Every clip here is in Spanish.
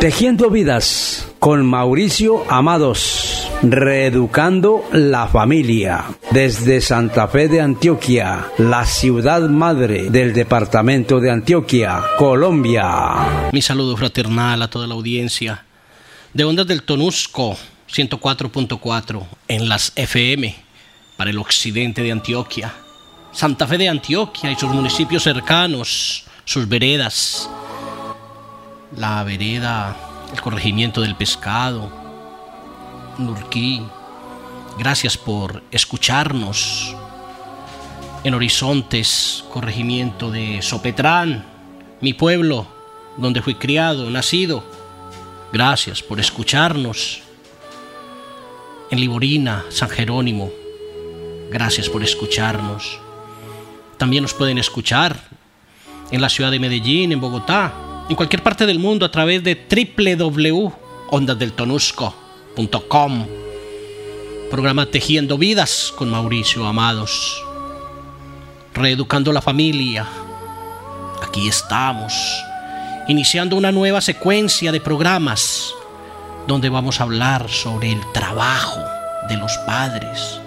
Tejiendo vidas con Mauricio Amados, reeducando la familia. Desde Santa Fe de Antioquia, la ciudad madre del departamento de Antioquia, Colombia. Mi saludo fraternal a toda la audiencia de Ondas del Tonusco 104.4 en las FM para el occidente de Antioquia. Santa Fe de Antioquia y sus municipios cercanos, sus veredas, la vereda, el corregimiento del pescado, Nurquí. Gracias por escucharnos en Horizontes, corregimiento de Sopetrán, mi pueblo, donde fui criado, nacido. Gracias por escucharnos en Liborina, San Jerónimo. Gracias por escucharnos. También nos pueden escuchar en la ciudad de Medellín, en Bogotá, en cualquier parte del mundo a través de www.ondasdeltonusco.com. Programa Tejiendo Vidas con Mauricio Amados. Reeducando la familia. Aquí estamos, iniciando una nueva secuencia de programas donde vamos a hablar sobre el trabajo de los padres,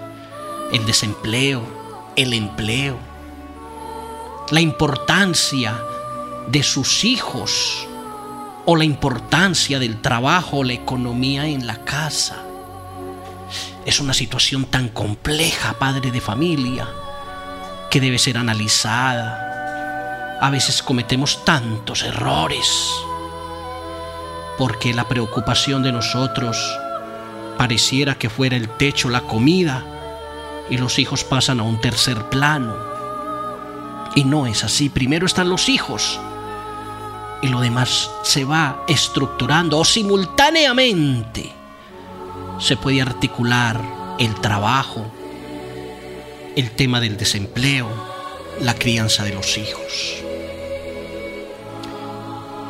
el desempleo, el empleo, la importancia de sus hijos o la importancia del trabajo o la economía en la casa. Es una situación tan compleja, padre de familia, que debe ser analizada. A veces cometemos tantos errores porque la preocupación de nosotros pareciera que fuera el techo, la comida, y los hijos pasan a un tercer plano. Y no es así. Primero están los hijos y lo demás se va estructurando o simultáneamente se puede articular el trabajo, el tema del desempleo, la crianza de los hijos.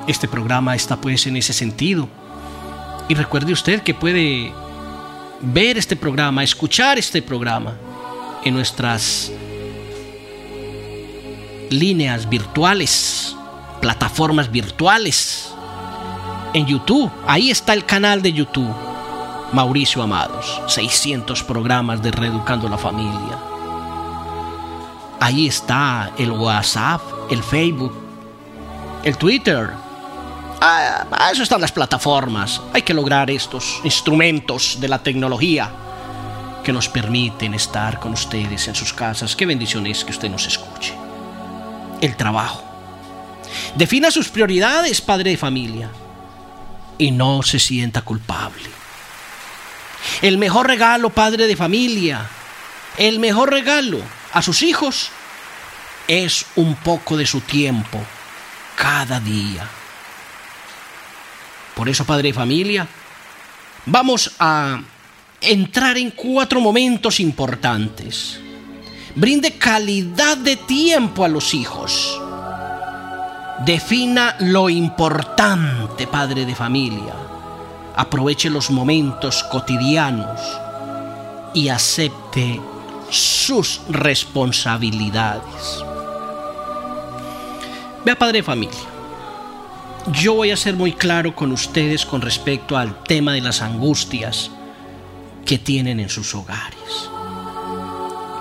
Este programa está pues en ese sentido. Y recuerde usted que puede ver este programa, escuchar este programa en nuestras líneas virtuales plataformas virtuales, en YouTube. Ahí está el canal de YouTube. Mauricio Amados, 600 programas de Reeducando la Familia. Ahí está el WhatsApp, el Facebook, el Twitter. Ah, eso están las plataformas. Hay que lograr estos instrumentos de la tecnología que nos permiten estar con ustedes en sus casas. Qué bendición es que usted nos escuche. El trabajo Defina sus prioridades, padre de familia, y no se sienta culpable. El mejor regalo, padre de familia, el mejor regalo a sus hijos es un poco de su tiempo cada día. Por eso, padre de familia, vamos a entrar en cuatro momentos importantes. Brinde calidad de tiempo a los hijos. Defina lo importante, padre de familia. Aproveche los momentos cotidianos y acepte sus responsabilidades. Vea, padre de familia, yo voy a ser muy claro con ustedes con respecto al tema de las angustias que tienen en sus hogares.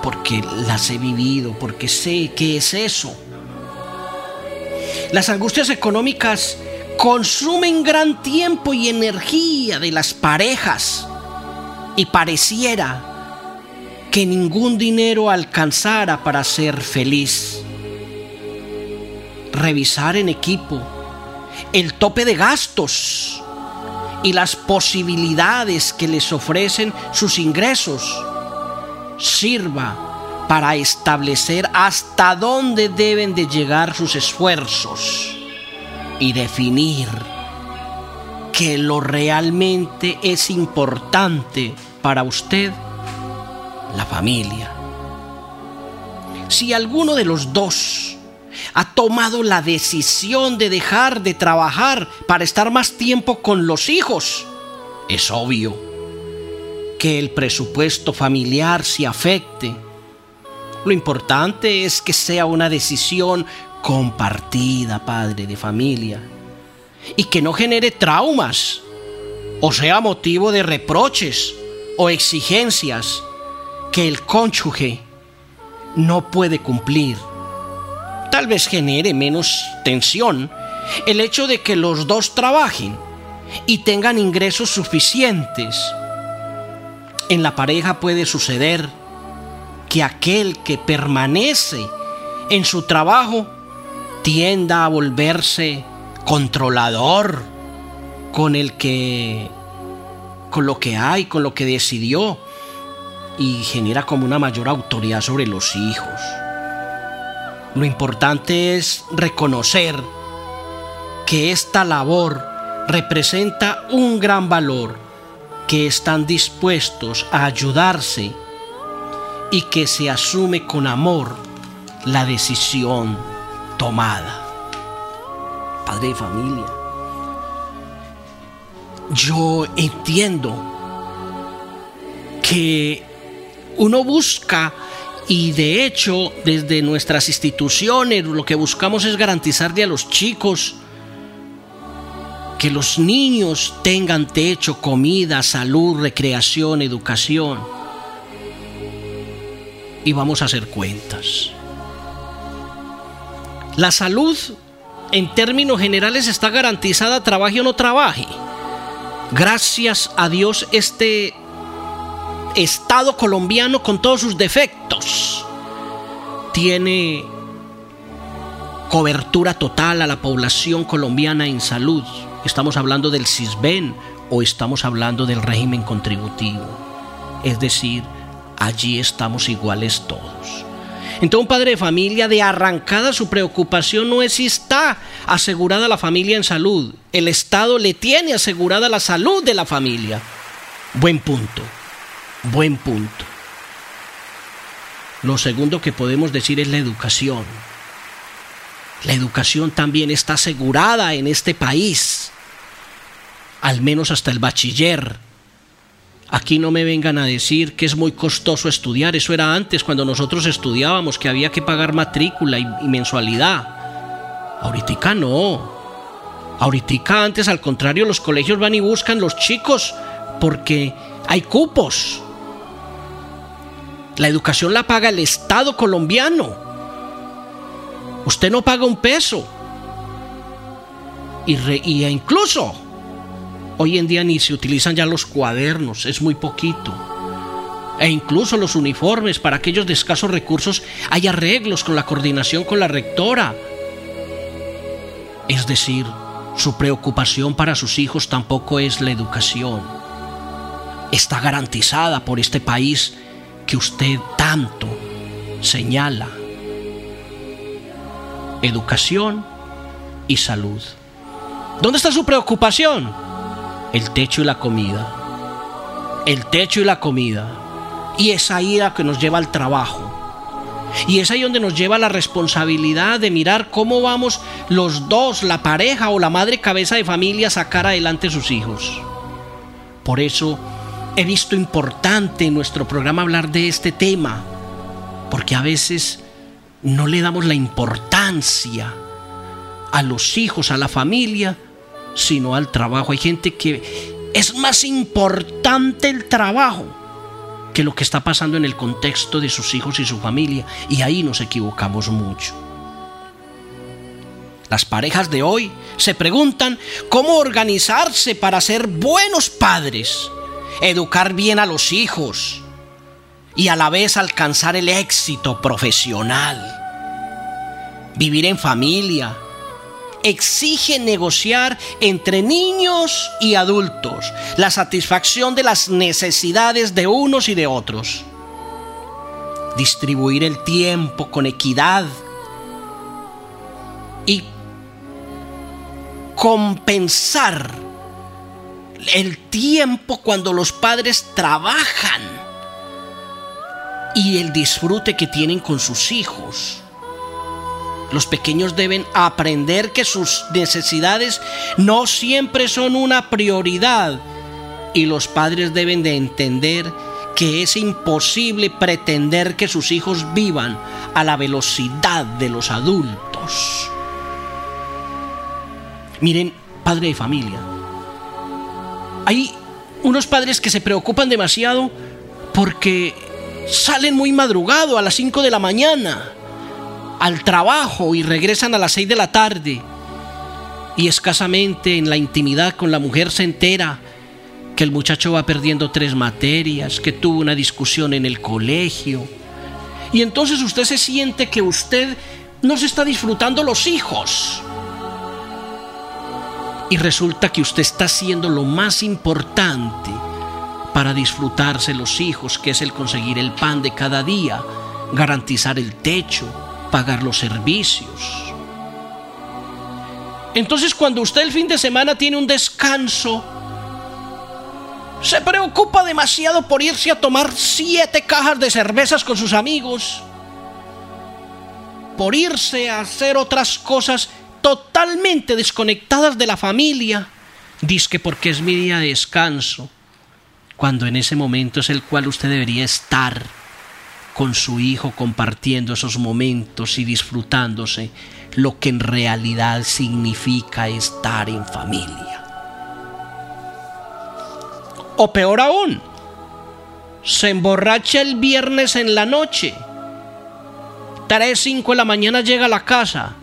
Porque las he vivido, porque sé qué es eso las angustias económicas consumen gran tiempo y energía de las parejas y pareciera que ningún dinero alcanzara para ser feliz. Revisar en equipo el tope de gastos y las posibilidades que les ofrecen sus ingresos sirva para establecer hasta dónde deben de llegar sus esfuerzos y definir que lo realmente es importante para usted, la familia. Si alguno de los dos ha tomado la decisión de dejar de trabajar para estar más tiempo con los hijos, es obvio que el presupuesto familiar se afecte lo importante es que sea una decisión compartida, padre de familia. y que no genere traumas o sea motivo de reproches o exigencias que el cónyuge no puede cumplir. Tal vez genere menos tensión el hecho de que los dos trabajen y tengan ingresos suficientes. En la pareja puede suceder que aquel que permanece en su trabajo tienda a volverse controlador con el que con lo que hay, con lo que decidió y genera como una mayor autoridad sobre los hijos. Lo importante es reconocer que esta labor representa un gran valor, que están dispuestos a ayudarse y que se asume con amor la decisión tomada. Padre de familia, yo entiendo que uno busca y de hecho desde nuestras instituciones lo que buscamos es garantizarle a los chicos que los niños tengan techo, comida, salud, recreación, educación. Y vamos a hacer cuentas. La salud en términos generales está garantizada, trabaje o no trabaje. Gracias a Dios este Estado colombiano con todos sus defectos tiene cobertura total a la población colombiana en salud. Estamos hablando del CISBEN o estamos hablando del régimen contributivo. Es decir, allí estamos iguales todos. Entonces un padre de familia de arrancada su preocupación no es si está asegurada la familia en salud. El Estado le tiene asegurada la salud de la familia. Buen punto, buen punto. Lo segundo que podemos decir es la educación. La educación también está asegurada en este país, al menos hasta el bachiller Aquí no me vengan a decir que es muy costoso estudiar, eso era antes cuando nosotros estudiábamos, que había que pagar matrícula y, mensualidad. Ahorita no. Ahorita antes, al contrario, los colegios van y buscan los chicos porque hay cupos. La educación la paga el Estado colombiano. Usted no paga un peso. Y, y incluso Hoy en día ni se utilizan ya los cuadernos, es muy poquito. E incluso los uniformes para aquellos de escasos recursos hay arreglos con la coordinación con la rectora. Es decir, su preocupación para sus hijos tampoco es la educación. Está garantizada por este país que usted tanto señala. Educación y salud. ¿Dónde está su preocupación? El techo y la comida. El techo y la comida. Y es ahí la que nos lleva al trabajo. Y es ahí donde nos lleva la responsabilidad de mirar cómo vamos los dos, la pareja o la madre cabeza de familia, a sacar adelante sus hijos. Por eso he visto importante en nuestro programa hablar de este tema, porque a veces no le damos la importancia a los hijos, a la familia, sino al trabajo. Hay gente que es más importante el trabajo que lo que está pasando en el contexto de sus hijos y su familia. Y ahí nos equivocamos mucho. Las parejas de hoy se preguntan cómo organizarse para ser buenos padres, educar bien a los hijos y a la vez alcanzar el éxito profesional, vivir en familia, exige negociar entre niños y adultos la satisfacción de las necesidades de unos y de otros. Distribuir el tiempo con equidad y compensar el tiempo cuando los padres trabajan y el disfrute que tienen con sus hijos. Los pequeños deben aprender que sus necesidades no siempre son una prioridad y los padres deben de entender que es imposible pretender que sus hijos vivan a la velocidad de los adultos. Miren, padre de familia. Hay unos padres que se preocupan demasiado porque salen muy madrugado a las 5 de la mañana al trabajo y regresan a las 6 de la tarde y escasamente en la intimidad con la mujer se entera que el muchacho va perdiendo tres materias, que tuvo una discusión en el colegio. Y entonces usted se siente que usted no se está disfrutando los hijos. Y resulta que usted está haciendo lo más importante para disfrutarse los hijos, que es el conseguir el pan de cada día, garantizar el techo, pagar los servicios. Entonces cuando usted el fin de semana tiene un descanso, se preocupa demasiado por irse a tomar siete cajas de cervezas con sus amigos, por irse a hacer otras cosas totalmente desconectadas de la familia, que porque es mi día de descanso, cuando en ese momento es el cual usted debería estar con su hijo compartiendo esos momentos y disfrutándose lo que en realidad significa estar en familia. O peor aún, se emborracha el viernes en la noche. 3, 5 de la mañana llega a la casa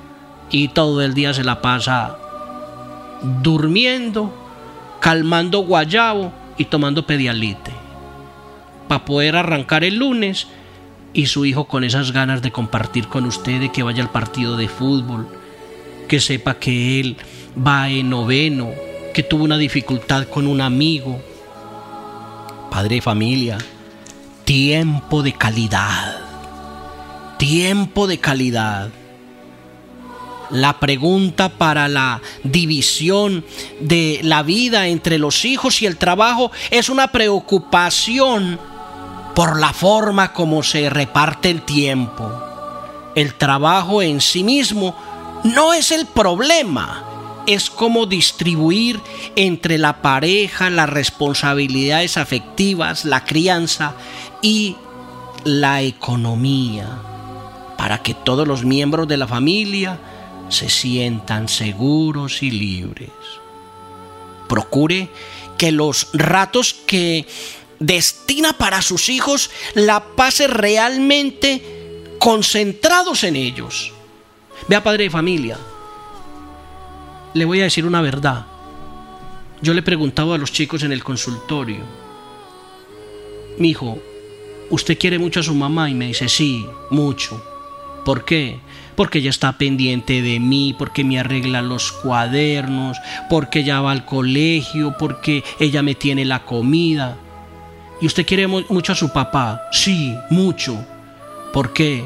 y todo el día se la pasa durmiendo, calmando guayabo y tomando pedialite. Para poder arrancar el lunes y su hijo con esas ganas de compartir con usted, de que vaya al partido de fútbol, que sepa que él va en noveno, que tuvo una dificultad con un amigo. Padre de familia, tiempo de calidad. Tiempo de calidad. La pregunta para la división de la vida entre los hijos y el trabajo es una preocupación por la forma como se reparte el tiempo. El trabajo en sí mismo no es el problema, es cómo distribuir entre la pareja las responsabilidades afectivas, la crianza y la economía, para que todos los miembros de la familia se sientan seguros y libres. Procure que los ratos que destina para sus hijos la pase realmente concentrados en ellos. Vea, padre de familia, le voy a decir una verdad. Yo le preguntaba a los chicos en el consultorio, mi hijo, ¿usted quiere mucho a su mamá? Y me dice, sí, mucho. ¿Por qué? Porque ella está pendiente de mí, porque me arregla los cuadernos, porque ella va al colegio, porque ella me tiene la comida. ¿Y usted quiere mucho a su papá? Sí, mucho. ¿Por qué?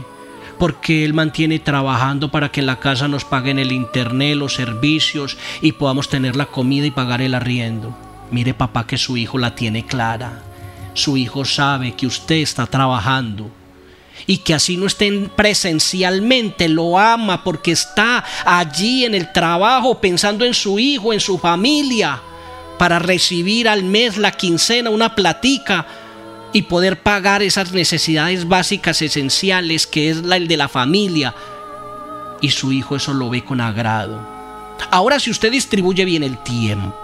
Porque él mantiene trabajando para que en la casa nos paguen el internet, los servicios y podamos tener la comida y pagar el arriendo. Mire papá que su hijo la tiene clara. Su hijo sabe que usted está trabajando y que así no estén presencialmente, lo ama porque está allí en el trabajo pensando en su hijo, en su familia para recibir al mes la quincena, una platica y poder pagar esas necesidades básicas esenciales que es el de la familia. Y su hijo eso lo ve con agrado. Ahora si usted distribuye bien el tiempo,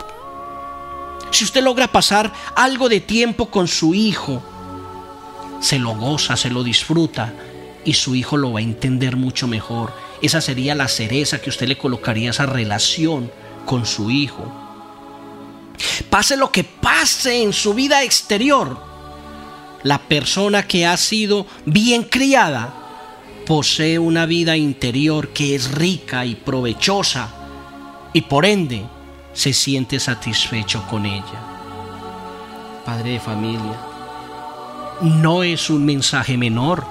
si usted logra pasar algo de tiempo con su hijo, se lo goza, se lo disfruta y su hijo lo va a entender mucho mejor. Esa sería la cereza que usted le colocaría esa relación con su hijo. Pase lo que pase en su vida exterior, la persona que ha sido bien criada posee una vida interior que es rica y provechosa y por ende se siente satisfecho con ella. Padre de familia, no es un mensaje menor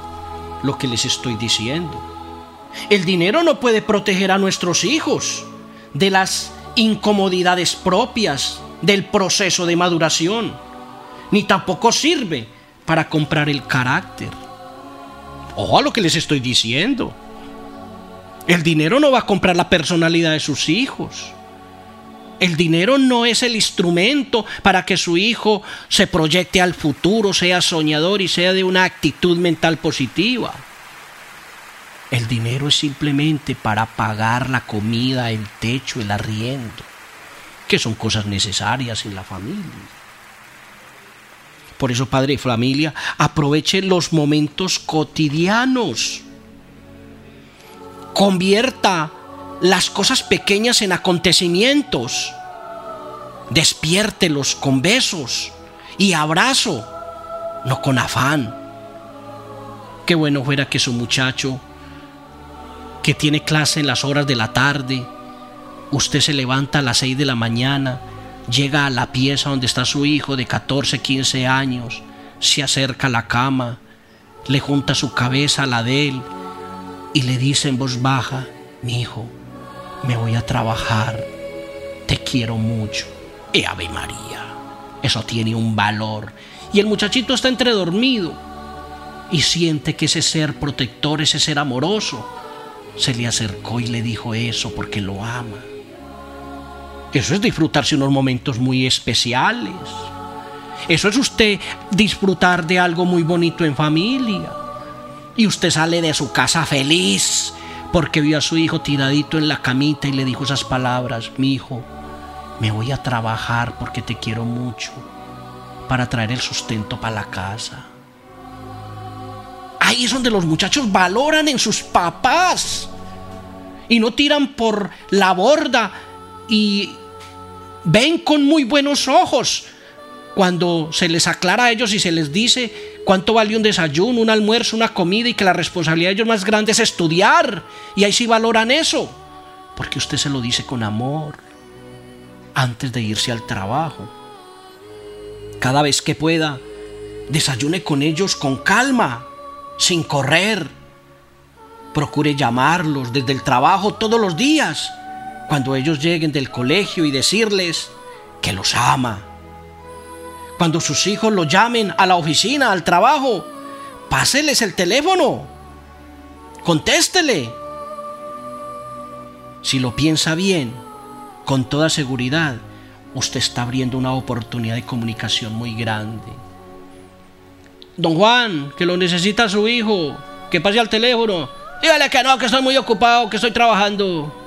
lo que les estoy diciendo. El dinero no puede proteger a nuestros hijos de las incomodidades propias del proceso de maduración, ni tampoco sirve para comprar el carácter. Ojo a lo que les estoy diciendo. El dinero no va a comprar la personalidad de sus hijos. El dinero no es el instrumento para que su hijo se proyecte al futuro, sea soñador y sea de una actitud mental positiva. El dinero es simplemente para pagar la comida, el techo, el arriendo. Que son cosas necesarias en la familia. Por eso, padre de familia, aproveche los momentos cotidianos. Convierta las cosas pequeñas en acontecimientos. Despiértelos con besos y abrazo, no con afán. Qué bueno fuera que su muchacho, que tiene clase en las horas de la tarde, usted se levanta a las 6 de la mañana, llega a la pieza donde está su hijo de 14, 15 años, se acerca a la cama, le junta su cabeza a la de él y le dice en voz baja, mi hijo, me voy a trabajar, te quiero mucho. Y Ave María, eso tiene un valor. Y el muchachito está entredormido y siente que ese ser protector, ese ser amoroso, se le acercó y le dijo eso porque lo ama. Eso es disfrutarse unos momentos muy especiales. Eso es usted disfrutar de algo muy bonito en familia. Y usted sale de su casa feliz porque vio a su hijo tiradito en la camita y le dijo esas palabras, mi hijo, me voy a trabajar porque te quiero mucho para traer el sustento para la casa. Ahí es donde los muchachos valoran en sus papás y no tiran por la borda y ven con muy buenos ojos cuando se les aclara a ellos y se les dice cuánto vale un desayuno, un almuerzo, una comida y que la responsabilidad de ellos más grande es estudiar. Y ahí sí valoran eso, porque usted se lo dice con amor antes de irse al trabajo. Cada vez que pueda, desayune con ellos con calma, sin correr. Procure llamarlos desde el trabajo todos los días cuando ellos lleguen del colegio y decirles que los ama. Cuando sus hijos lo llamen a la oficina, al trabajo, páseles el teléfono. Contéstele. Si lo piensa bien, con toda seguridad, usted está abriendo una oportunidad de comunicación muy grande. Don Juan, que lo necesita su hijo, que pase al teléfono. Dígale que no, que estoy muy ocupado, que estoy trabajando.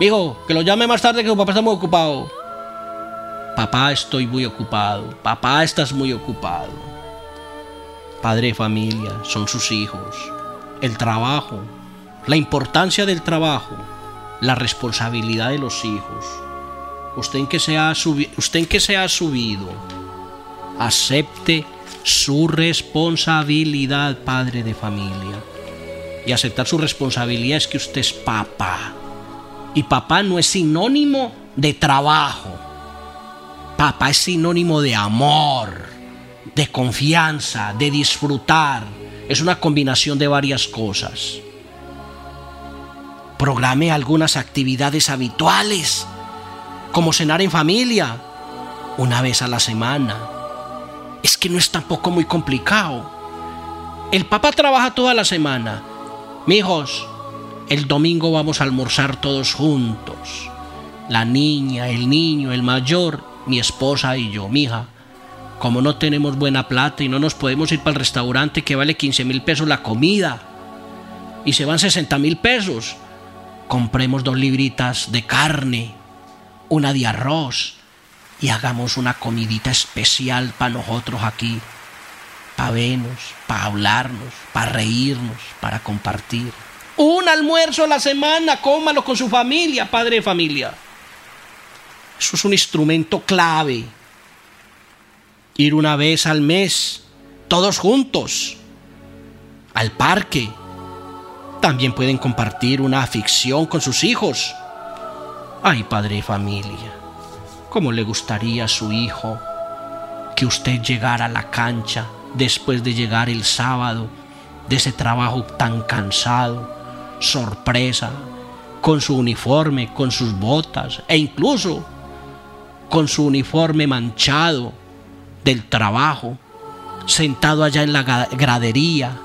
Hijo, que lo llame más tarde que su papá está muy ocupado. Papá, estoy muy ocupado. Papá, estás muy ocupado. Padre de familia, son sus hijos. El trabajo, la importancia del trabajo, la responsabilidad de los hijos. Usted en que se ha, usted en que se ha subido, acepte su responsabilidad, padre de familia. Y aceptar su responsabilidad es que usted es papá. Y papá no es sinónimo de trabajo. Papá es sinónimo de amor, de confianza, de disfrutar. Es una combinación de varias cosas. Programe algunas actividades habituales, como cenar en familia, una vez a la semana. Es que no es tampoco muy complicado. El papá trabaja toda la semana. Mijos, el domingo vamos a almorzar todos juntos. La niña, el niño, el mayor, mi esposa y yo, mi hija. Como no tenemos buena plata y no nos podemos ir para el restaurante que vale 15 mil pesos la comida y se van 60 mil pesos, compremos dos libritas de carne, una de arroz y hagamos una comidita especial para nosotros aquí, para vernos, para hablarnos, para reírnos, para compartir. Un almuerzo a la semana, cómalo con su familia, padre de familia. Eso es un instrumento clave. Ir una vez al mes, todos juntos, al parque. También pueden compartir una afición con sus hijos. Ay, padre de familia, ¿cómo le gustaría a su hijo que usted llegara a la cancha después de llegar el sábado de ese trabajo tan cansado? Sorpresa, con su uniforme, con sus botas e incluso con su uniforme manchado del trabajo, sentado allá en la gradería,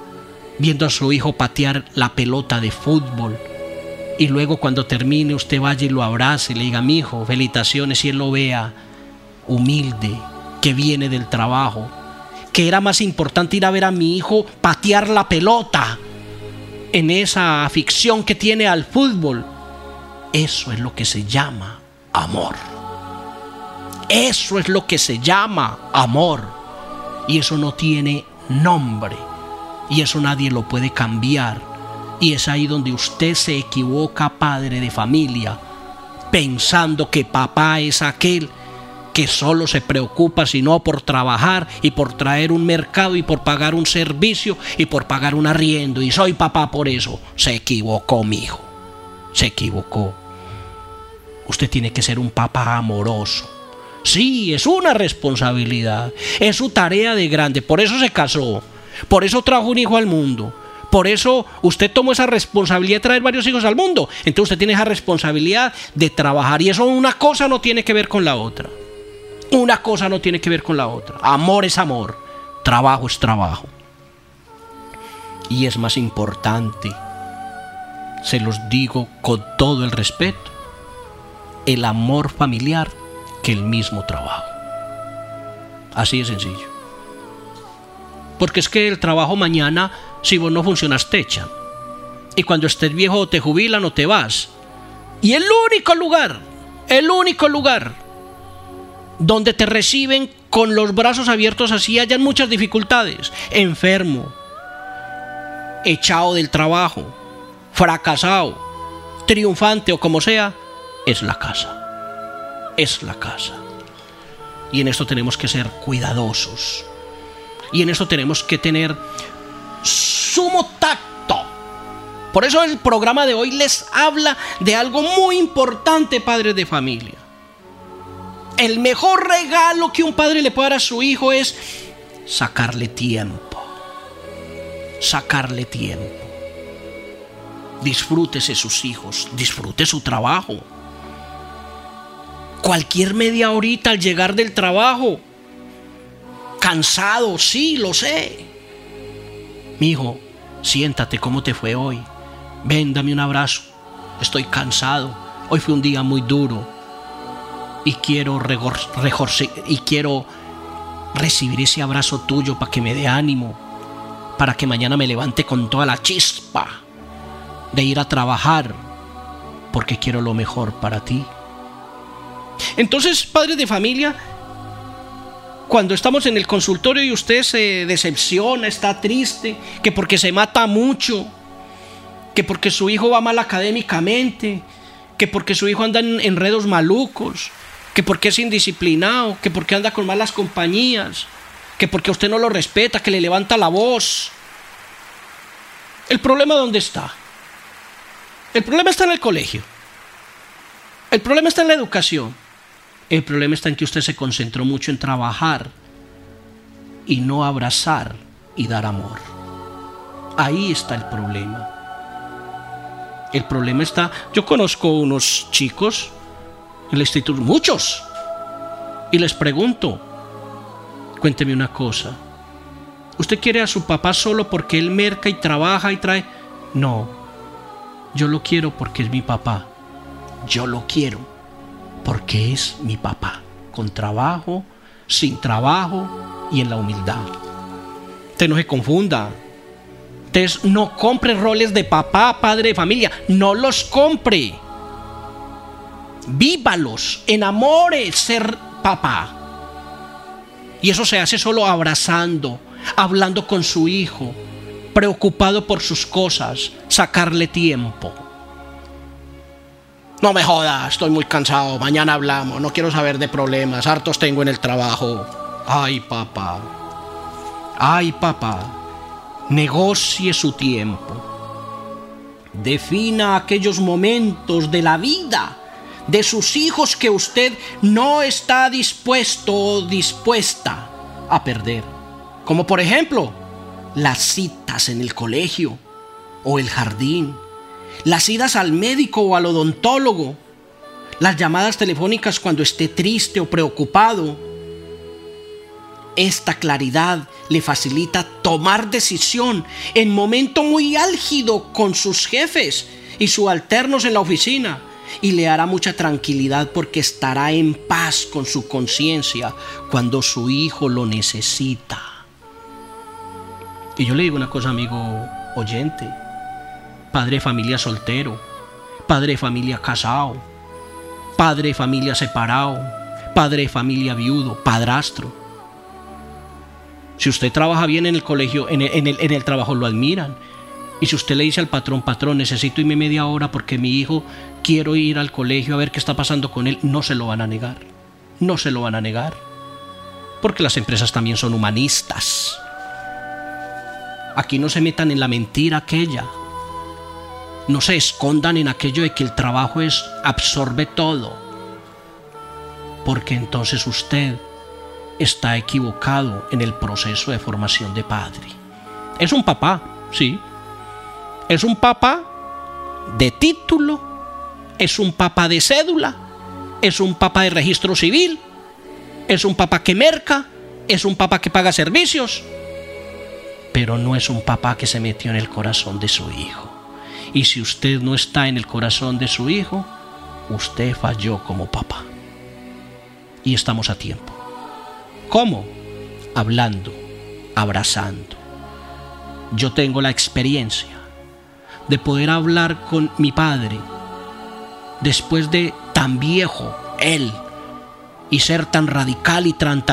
viendo a su hijo patear la pelota de fútbol. Y luego cuando termine usted vaya y lo abrace y le diga, mi hijo, felicitaciones y él lo vea humilde, que viene del trabajo, que era más importante ir a ver a mi hijo patear la pelota en esa afición que tiene al fútbol. Eso es lo que se llama amor. Eso es lo que se llama amor. Y eso no tiene nombre. Y eso nadie lo puede cambiar. Y es ahí donde usted se equivoca, padre de familia, pensando que papá es aquel que solo se preocupa sino por trabajar y por traer un mercado y por pagar un servicio y por pagar un arriendo. Y soy papá por eso. Se equivocó, mi hijo. Se equivocó. Usted tiene que ser un papá amoroso. Sí, es una responsabilidad. Es su tarea de grande. Por eso se casó. Por eso trajo un hijo al mundo. Por eso usted tomó esa responsabilidad de traer varios hijos al mundo. Entonces usted tiene esa responsabilidad de trabajar. Y eso una cosa no tiene que ver con la otra. Una cosa no tiene que ver con la otra. Amor es amor. Trabajo es trabajo. Y es más importante, se los digo con todo el respeto, el amor familiar que el mismo trabajo. Así de sencillo. Porque es que el trabajo mañana, si vos no funcionas, te echan. Y cuando estés viejo te jubilan o te vas. Y el único lugar, el único lugar donde te reciben con los brazos abiertos así hayan muchas dificultades, enfermo, echado del trabajo, fracasado, triunfante o como sea, es la casa. Es la casa. Y en esto tenemos que ser cuidadosos. Y en esto tenemos que tener sumo tacto. Por eso el programa de hoy les habla de algo muy importante, padres de familia. El mejor regalo que un padre le puede dar a su hijo es sacarle tiempo. Sacarle tiempo. Disfrútese sus hijos, disfrute su trabajo. Cualquier media horita al llegar del trabajo, cansado, sí, lo sé. Mi hijo, siéntate, ¿cómo te fue hoy? Ven, dame un abrazo. Estoy cansado. Hoy fue un día muy duro y quiero y quiero recibir ese abrazo tuyo para que me dé ánimo, para que mañana me levante con toda la chispa de ir a trabajar, porque quiero lo mejor para ti. Entonces, padres de familia, cuando estamos en el consultorio y usted se decepciona, está triste, que porque se mata mucho, que porque su hijo va mal académicamente, que porque su hijo anda en enredos malucos, que porque es indisciplinado, que porque anda con malas compañías, que porque usted no lo respeta, que le levanta la voz. ¿El problema dónde está? El problema está en el colegio. El problema está en la educación. El problema está en que usted se concentró mucho en trabajar y no abrazar y dar amor. Ahí está el problema. El problema está, yo conozco unos chicos en la instituto, muchos. Y les pregunto, cuénteme una cosa. ¿Usted quiere a su papá solo porque él merca y trabaja y trae? No, yo lo quiero porque es mi papá. Yo lo quiero porque es mi papá. Con trabajo, sin trabajo y en la humildad. Usted no se confunda. Usted no compre roles de papá, padre de familia. No los compre vívalos, enamore ser papá. Y eso se hace solo abrazando, hablando con su hijo, preocupado por sus cosas, sacarle tiempo. No me jodas, estoy muy cansado, mañana hablamos, no quiero saber de problemas, hartos tengo en el trabajo. Ay, papá. Ay, papá. Negocie su tiempo. Defina aquellos momentos de la vida de sus hijos que usted no está dispuesto o dispuesta a perder. Como por ejemplo, las citas en el colegio o el jardín, las idas al médico o al odontólogo, las llamadas telefónicas cuando esté triste o preocupado. Esta claridad le facilita tomar decisión en momento muy álgido con sus jefes y subalternos en la oficina y le hará mucha tranquilidad porque estará en paz con su conciencia cuando su hijo lo necesita. Y yo le digo una cosa, amigo oyente, padre de familia soltero, padre de familia casado, padre de familia separado, padre de familia viudo, padrastro. Si usted trabaja bien en el colegio, en el, en el, trabajo lo admiran. Y si usted le dice al patrón, patrón, necesito irme media hora porque mi hijo quiero ir al colegio a ver qué está pasando con él, no se lo van a negar. No se lo van a negar. Porque las empresas también son humanistas. Aquí no se metan en la mentira aquella. No se escondan en aquello de que el trabajo es absorbe todo. Porque entonces usted está equivocado en el proceso de formación de padre. Es un papá, sí. Es un papá de título, es un papá de cédula, es un papá de registro civil, es un papá que merca, es un papá que paga servicios, pero no es un papá que se metió en el corazón de su hijo. Y si usted no está en el corazón de su hijo, usted falló como papá. Y estamos a tiempo. ¿Cómo? Hablando, abrazando. Yo tengo la experiencia de poder hablar con mi padre después de tan viejo él y ser tan radical y tan,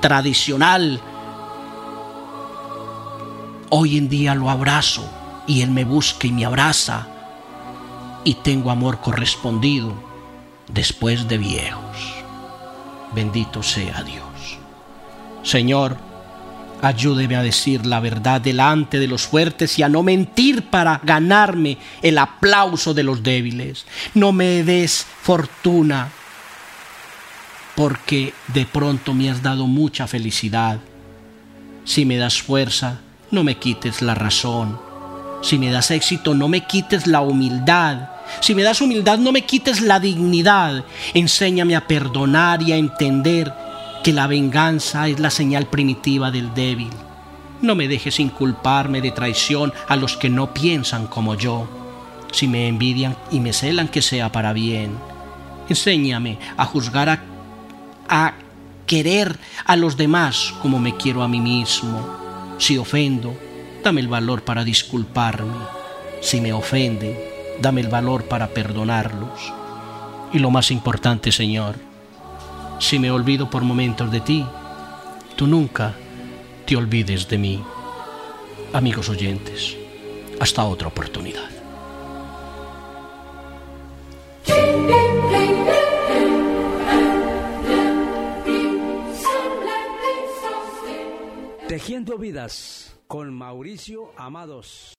tradicional. Hoy en día lo abrazo y él me busca y me abraza y tengo amor correspondido después de viejos. Bendito sea Dios. Señor, ayúdeme a decir la verdad delante de los fuertes y a no mentir para ganarme el aplauso de los débiles. No me des fortuna porque de pronto me has dado mucha felicidad. Si me das fuerza, no me quites la razón. Si me das éxito, no me quites la humildad. Si me das humildad, no me quites la dignidad. Enséñame a perdonar y a entender que la venganza es la señal primitiva del débil. No me dejes inculparme de traición a los que no piensan como yo. Si me envidian y me celan, que sea para bien. Enséñame a juzgar a, a querer a los demás como me quiero a mí mismo. Si ofendo, dame el valor para disculparme. Si me ofenden, dame el valor para perdonarlos. Y lo más importante, Señor, si me olvido por momentos de ti, tú nunca te olvides de mí. Amigos oyentes, hasta otra oportunidad. Tejiendo vidas con Mauricio Amados.